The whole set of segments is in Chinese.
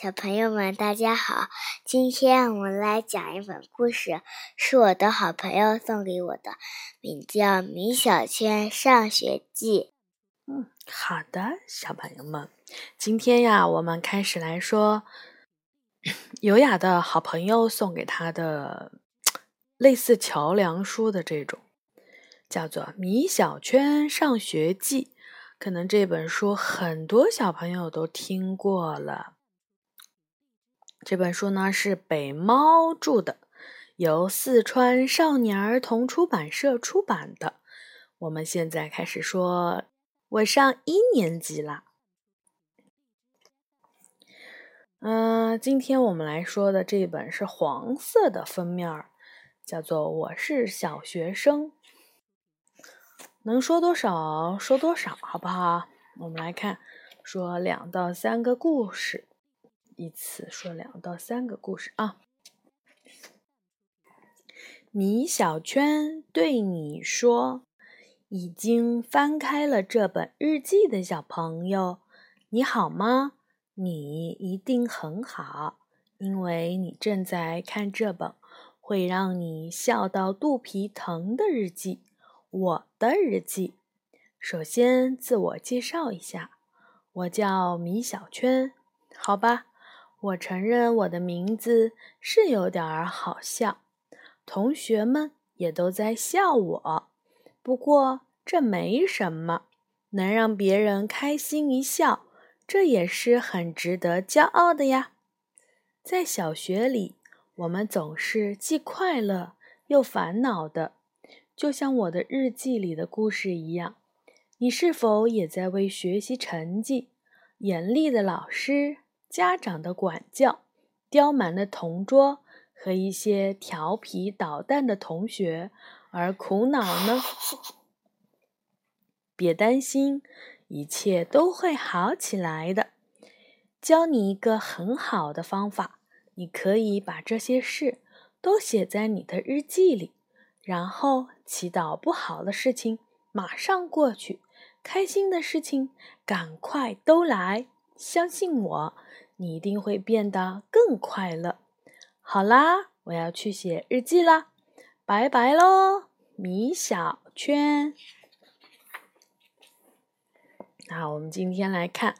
小朋友们，大家好！今天我们来讲一本故事，是我的好朋友送给我的，名叫《米小圈上学记》。嗯，好的，小朋友们，今天呀，我们开始来说优雅的好朋友送给他的类似桥梁书的这种，叫做《米小圈上学记》。可能这本书很多小朋友都听过了。这本书呢是北猫著的，由四川少年儿童出版社出版的。我们现在开始说，我上一年级了。嗯，今天我们来说的这本是黄色的封面，叫做《我是小学生》。能说多少说多少，好不好？我们来看，说两到三个故事。一次说两到三个故事啊。米小圈对你说：“已经翻开了这本日记的小朋友，你好吗？你一定很好，因为你正在看这本会让你笑到肚皮疼的日记——我的日记。首先自我介绍一下，我叫米小圈，好吧。”我承认我的名字是有点儿好笑，同学们也都在笑我。不过这没什么，能让别人开心一笑，这也是很值得骄傲的呀。在小学里，我们总是既快乐又烦恼的，就像我的日记里的故事一样。你是否也在为学习成绩、严厉的老师？家长的管教、刁蛮的同桌和一些调皮捣蛋的同学而苦恼呢？别担心，一切都会好起来的。教你一个很好的方法，你可以把这些事都写在你的日记里，然后祈祷不好的事情马上过去，开心的事情赶快都来。相信我。你一定会变得更快乐。好啦，我要去写日记啦，拜拜喽，米小圈。那我们今天来看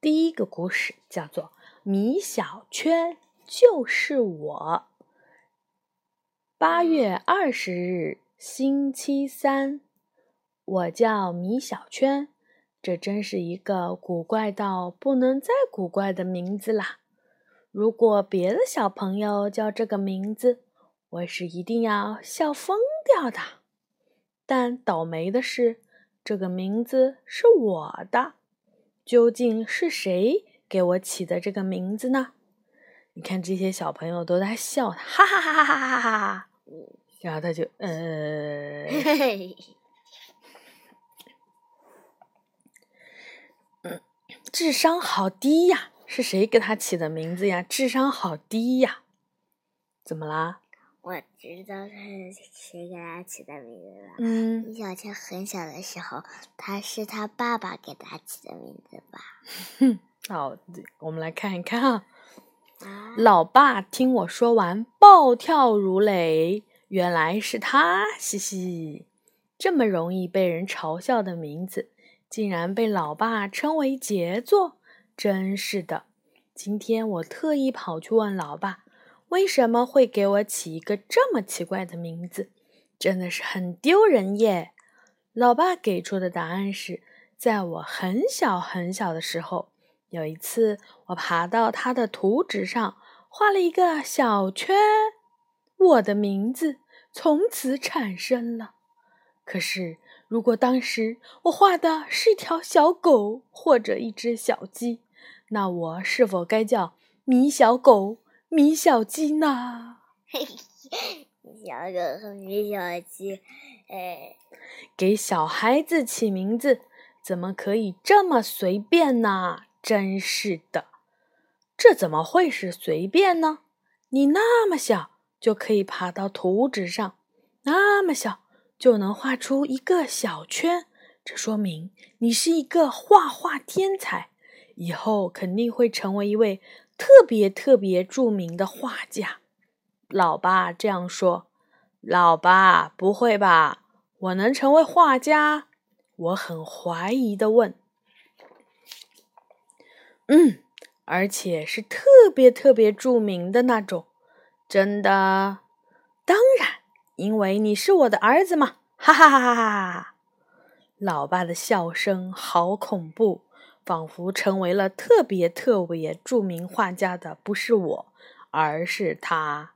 第一个故事，叫做《米小圈就是我》。八月二十日，星期三，我叫米小圈。这真是一个古怪到不能再古怪的名字啦！如果别的小朋友叫这个名字，我是一定要笑疯掉的。但倒霉的是，这个名字是我的。究竟是谁给我起的这个名字呢？你看，这些小朋友都在笑他，哈哈哈哈哈哈哈！然后他就，呃。智商好低呀！是谁给他起的名字呀？智商好低呀！怎么啦？我知道是谁给他起的名字了。嗯，米小圈很小的时候，他是他爸爸给他起的名字吧？哼，好，我们来看一看啊。老爸听我说完，暴跳如雷。原来是他，嘻嘻，这么容易被人嘲笑的名字。竟然被老爸称为杰作，真是的！今天我特意跑去问老爸，为什么会给我起一个这么奇怪的名字，真的是很丢人耶！老爸给出的答案是，在我很小很小的时候，有一次我爬到他的图纸上画了一个小圈，我的名字从此产生了。可是。如果当时我画的是一条小狗或者一只小鸡，那我是否该叫米小狗、米小鸡呢？米小狗和米小鸡，哎，给小孩子起名字怎么可以这么随便呢？真是的，这怎么会是随便呢？你那么小就可以爬到图纸上，那么小。就能画出一个小圈，这说明你是一个画画天才，以后肯定会成为一位特别特别著名的画家。老爸这样说。老爸，不会吧？我能成为画家？我很怀疑的问。嗯，而且是特别特别著名的那种。真的？当然，因为你是我的儿子嘛！哈哈哈哈哈哈！老爸的笑声好恐怖，仿佛成为了特别特别著名画家的不是我，而是他。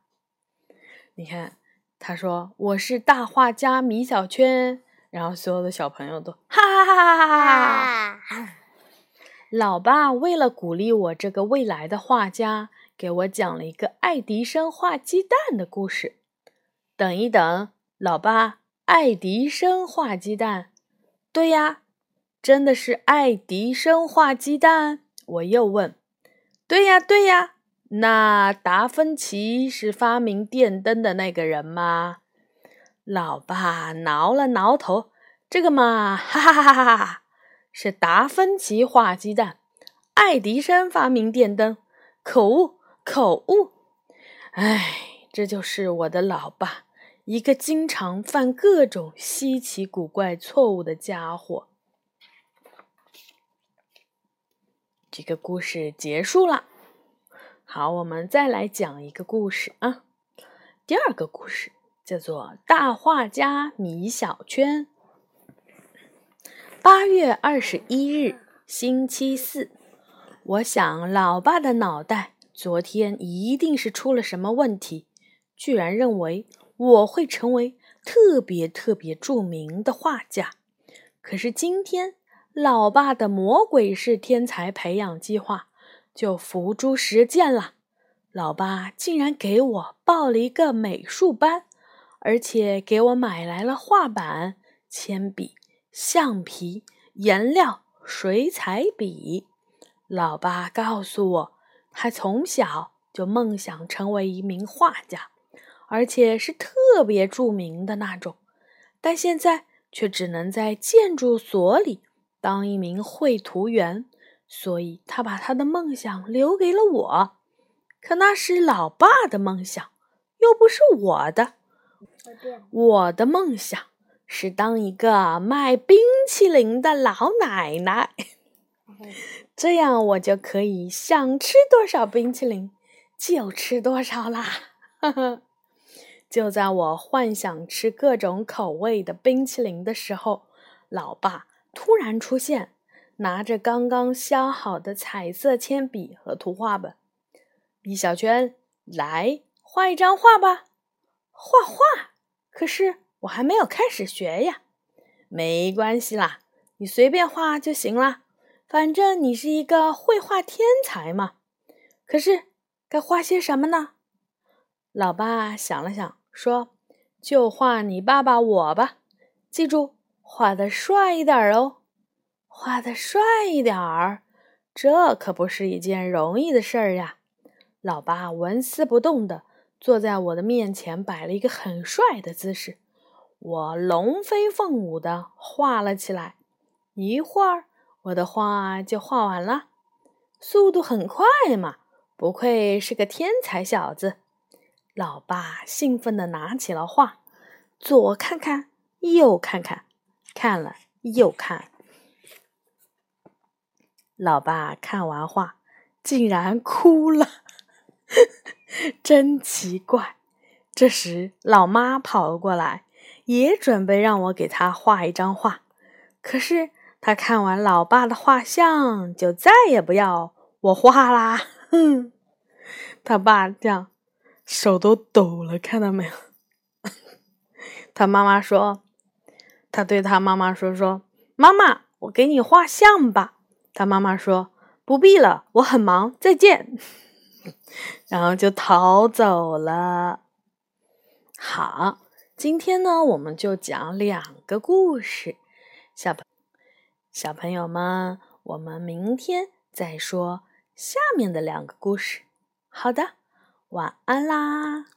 你看。他说：“我是大画家米小圈。”然后所有的小朋友都哈哈哈哈哈哈。老爸为了鼓励我这个未来的画家，给我讲了一个爱迪生画鸡蛋的故事。等一等，老爸，爱迪生画鸡蛋？对呀，真的是爱迪生画鸡蛋？我又问。对呀，对呀。那达芬奇是发明电灯的那个人吗？老爸挠了挠头，这个嘛，哈哈哈哈哈，是达芬奇画鸡蛋，爱迪生发明电灯。口误，口误！哎，这就是我的老爸，一个经常犯各种稀奇古怪错误的家伙。这个故事结束了。好，我们再来讲一个故事啊。第二个故事叫做《大画家米小圈》。八月二十一日，星期四。我想，老爸的脑袋昨天一定是出了什么问题，居然认为我会成为特别特别著名的画家。可是今天，老爸的魔鬼式天才培养计划。就付诸实践了，老爸竟然给我报了一个美术班，而且给我买来了画板、铅笔、橡皮、颜料、水彩笔。老爸告诉我，他从小就梦想成为一名画家，而且是特别著名的那种，但现在却只能在建筑所里当一名绘图员。所以，他把他的梦想留给了我，可那是老爸的梦想，又不是我的。我的梦想是当一个卖冰淇淋的老奶奶，这样我就可以想吃多少冰淇淋就吃多少啦。就在我幻想吃各种口味的冰淇淋的时候，老爸突然出现。拿着刚刚削好的彩色铅笔和图画本，米小圈，来画一张画吧。画画？可是我还没有开始学呀。没关系啦，你随便画就行了。反正你是一个绘画天才嘛。可是该画些什么呢？老爸想了想，说：“就画你爸爸我吧。记住，画的帅一点哦。”画的帅一点儿，这可不是一件容易的事儿呀。老爸纹丝不动的坐在我的面前，摆了一个很帅的姿势。我龙飞凤舞的画了起来，一会儿我的画就画完了，速度很快嘛，不愧是个天才小子。老爸兴奋的拿起了画，左看看，右看看，看了又看。老爸看完画，竟然哭了，真奇怪。这时，老妈跑了过来，也准备让我给她画一张画。可是，她看完老爸的画像，就再也不要我画啦。哼，他爸这样，手都抖了，看到没有？他妈妈说：“他对他妈妈说说，妈妈，我给你画像吧。”他妈妈说：“不必了，我很忙，再见。”然后就逃走了。好，今天呢，我们就讲两个故事，小朋小朋友们，我们明天再说下面的两个故事。好的，晚安啦。